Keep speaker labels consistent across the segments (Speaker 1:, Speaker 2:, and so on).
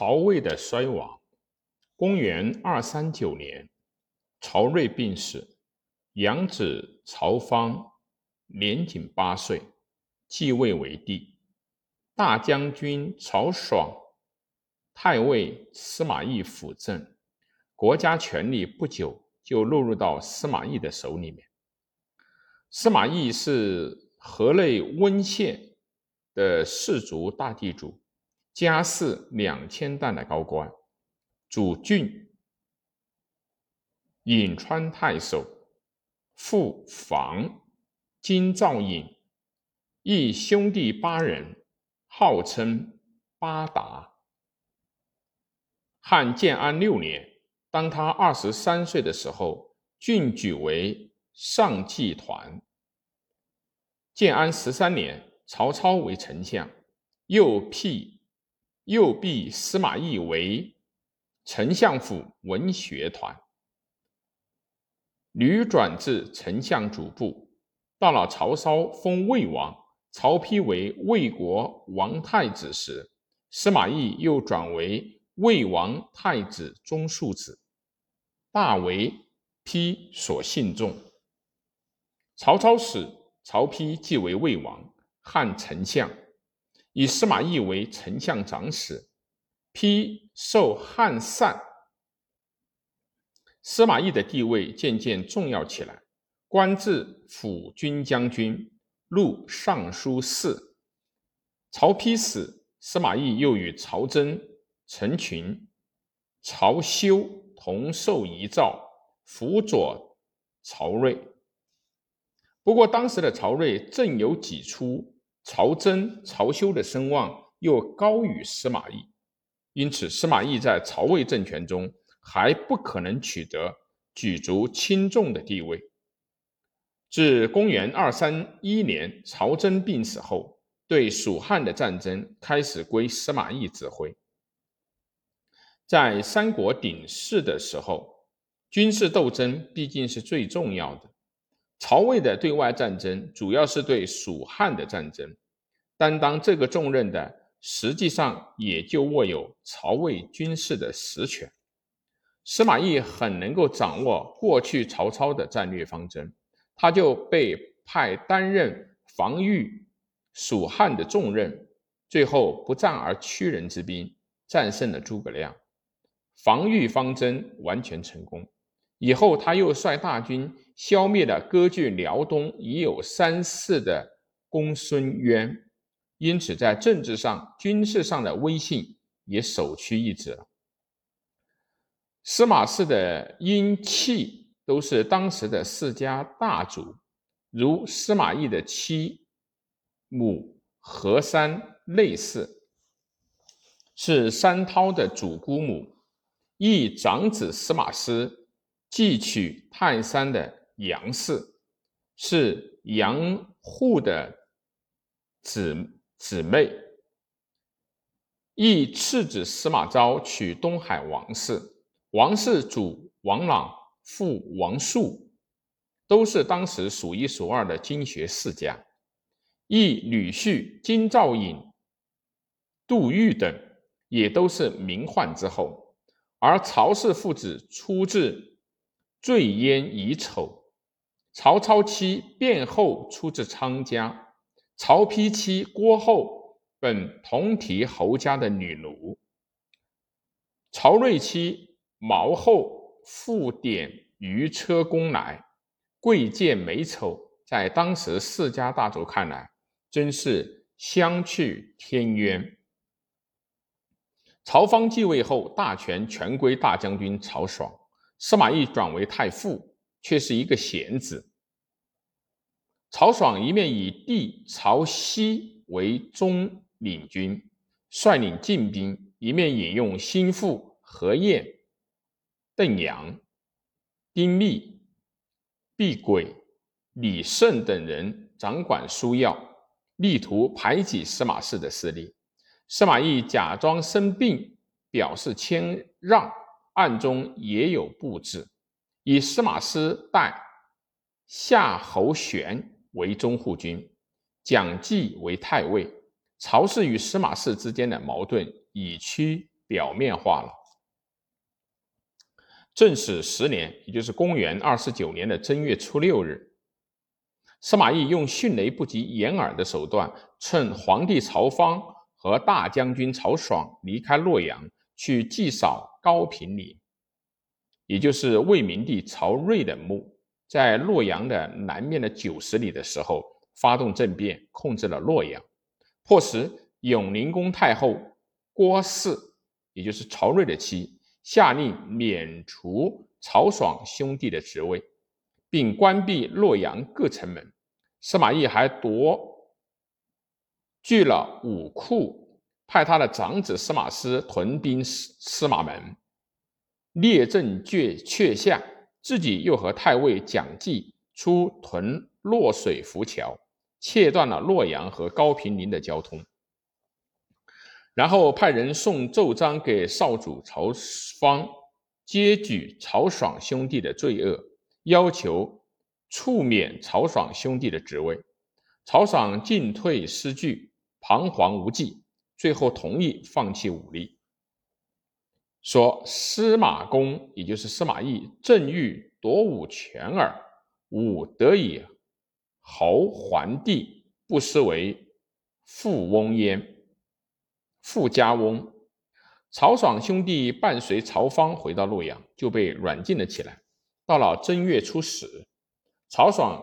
Speaker 1: 曹魏的衰亡。公元二三九年，曹睿病逝，养子曹芳年仅八岁，继位为帝。大将军曹爽、太尉司马懿辅政，国家权力不久就落入到司马懿的手里面。司马懿是河内温县的氏族大地主。家世两千担的高官，主郡，颍川太守，父房，金兆尹，一兄弟八人，号称八达。汉建安六年，当他二十三岁的时候，郡举为上计团。建安十三年，曹操为丞相，又辟。右弼司马懿为丞相府文学团，屡转至丞相主簿。到了曹操封魏王，曹丕为魏国王太子时，司马懿又转为魏王太子中庶子，大为丕所信重。曹操死，曹丕继为魏王，汉丞相。以司马懿为丞相长史，丕受汉禅，司马懿的地位渐渐重要起来，官至辅军将军、录尚书事。曹丕死，司马懿又与曹真、陈群、曹休同受遗诏，辅佐曹睿。不过，当时的曹睿正有几出。曹真、曹休的声望又高于司马懿，因此司马懿在曹魏政权中还不可能取得举足轻重的地位。自公元二三一年曹真病死后，对蜀汉的战争开始归司马懿指挥。在三国鼎盛的时候，军事斗争毕竟是最重要的。曹魏的对外战争主要是对蜀汉的战争，担当这个重任的，实际上也就握有曹魏军事的实权。司马懿很能够掌握过去曹操的战略方针，他就被派担任防御蜀汉的重任，最后不战而屈人之兵，战胜了诸葛亮，防御方针完全成功。以后，他又率大军消灭了割据辽东已有三世的公孙渊，因此在政治上、军事上的威信也首屈一指。司马氏的姻戚都是当时的世家大族，如司马懿的妻母何山类似，是山涛的祖姑母，义长子司马师。继娶泰山的杨氏，是杨户的姊姊妹；亦次子司马昭娶东海王氏，王氏主王朗，父王树，都是当时数一数二的经学世家；亦女婿金兆尹、杜预等，也都是名宦之后。而曹氏父子出自。坠烟乙丑，曹操妻卞后出自昌家，曹丕妻郭后本同提侯家的女奴，曹睿妻毛后复典于车公来，贵贱美丑，在当时世家大族看来，真是相去天渊。曹芳继位后，大权全归大将军曹爽。司马懿转为太傅，却是一个闲子。曹爽一面以弟曹熙为中领军，率领禁兵；一面引用心腹何晏、邓阳、丁密、毕轨、李胜等人掌管枢要，力图排挤司马氏的势力。司马懿假装生病，表示谦让。暗中也有布置，以司马师代夏侯玄为中护军，蒋济为太尉。曹氏与司马氏之间的矛盾已趋表面化了。正始十年，也就是公元二四九年的正月初六日，司马懿用迅雷不及掩耳的手段，趁皇帝曹芳和大将军曹爽离开洛阳去祭扫高平陵，也就是魏明帝曹睿的墓，在洛阳的南面的九十里的时候，发动政变，控制了洛阳，迫使永宁宫太后郭氏，也就是曹睿的妻。下令免除曹爽兄弟的职位，并关闭洛阳各城门。司马懿还夺据了武库，派他的长子司马师屯兵司司马门，列阵阙阙下，自己又和太尉蒋济出屯洛水浮桥，切断了洛阳和高平陵的交通。然后派人送奏章给少主曹芳，揭举曹爽兄弟的罪恶，要求处免曹爽兄弟的职位。曹爽进退失据，彷徨无计，最后同意放弃武力，说：“司马公，也就是司马懿，正欲夺武权耳，吾得以侯桓帝，不失为富翁焉。”富家翁曹爽兄弟伴随曹芳回到洛阳，就被软禁了起来。到了正月初十，曹爽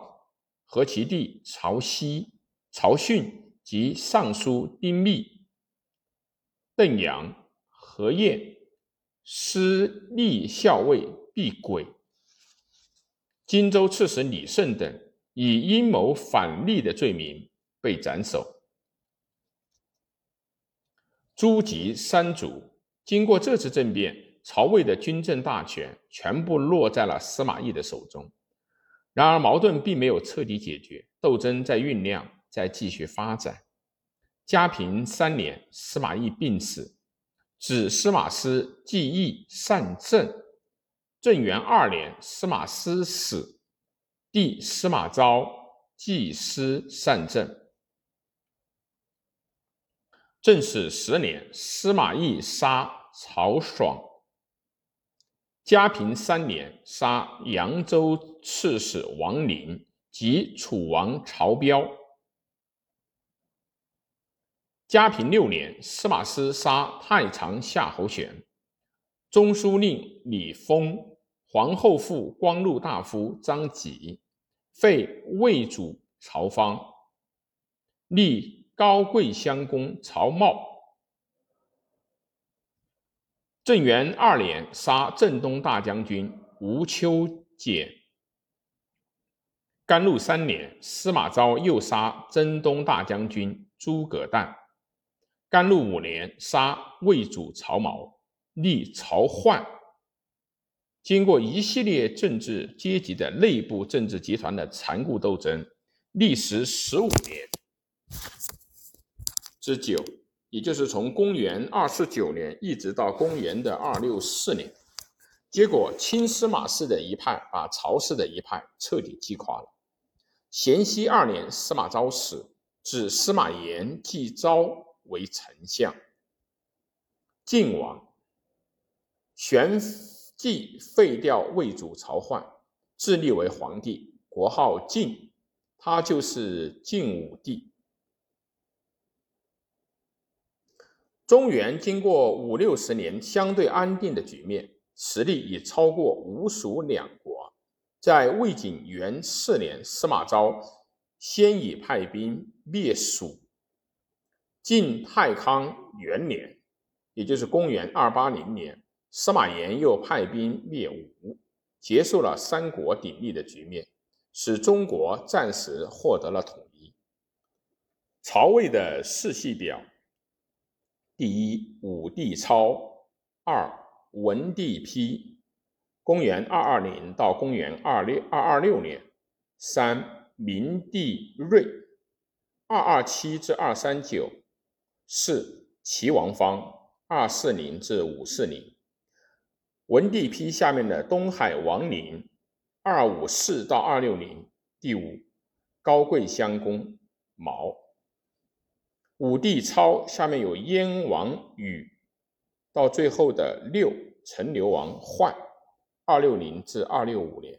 Speaker 1: 和其弟曹熙、曹训及尚书丁密、邓阳、何晏、司隶校尉毕轨、荆州刺史李胜等，以阴谋反逆的罪名被斩首。诸及三族，经过这次政变，曹魏的军政大权全部落在了司马懿的手中。然而，矛盾并没有彻底解决，斗争在酝酿，在继续发展。嘉平三年，司马懿病死，子司马师继义善政。正元二年，司马师死，弟司马昭继师善政。正始十年，司马懿杀曹爽。嘉平三年，杀扬州刺史王陵及楚王曹彪。嘉平六年，司马师杀太常夏侯玄。中书令李丰、皇后父光禄大夫张吉，废魏主曹芳，立。高贵襄公曹茂，正元二年杀镇东大将军吴秋俭。甘露三年，司马昭又杀征东大将军诸葛诞。甘露五年，杀魏主曹髦，立曹奂。经过一系列政治阶级的内部政治集团的残酷斗争，历时十五年。之久，也就是从公元二四九年一直到公元的二六四年，结果亲司马氏的一派把曹氏的一派彻底击垮了。咸熙二年，司马昭死，指司马炎继昭为丞相。晋王旋即废掉魏主曹奂，自立为皇帝，国号晋，他就是晋武帝。中原经过五六十年相对安定的局面，实力已超过吴蜀两国。在魏景元四年，司马昭先已派兵灭蜀；晋太康元年，也就是公元二八零年，司马炎又派兵灭吴，结束了三国鼎立的局面，使中国暂时获得了统一。曹魏的世系表。第一，武帝超；二，文帝丕，公元二二零到公元二六二二六年；三，明帝睿，二二七至二三九；四，齐王方，二四零至五四零。文帝丕下面的东海王陵，二五四到二六零。第五，高贵襄公毛。武帝超下面有燕王宇到最后的六陈留王奂，二六零至二六五年。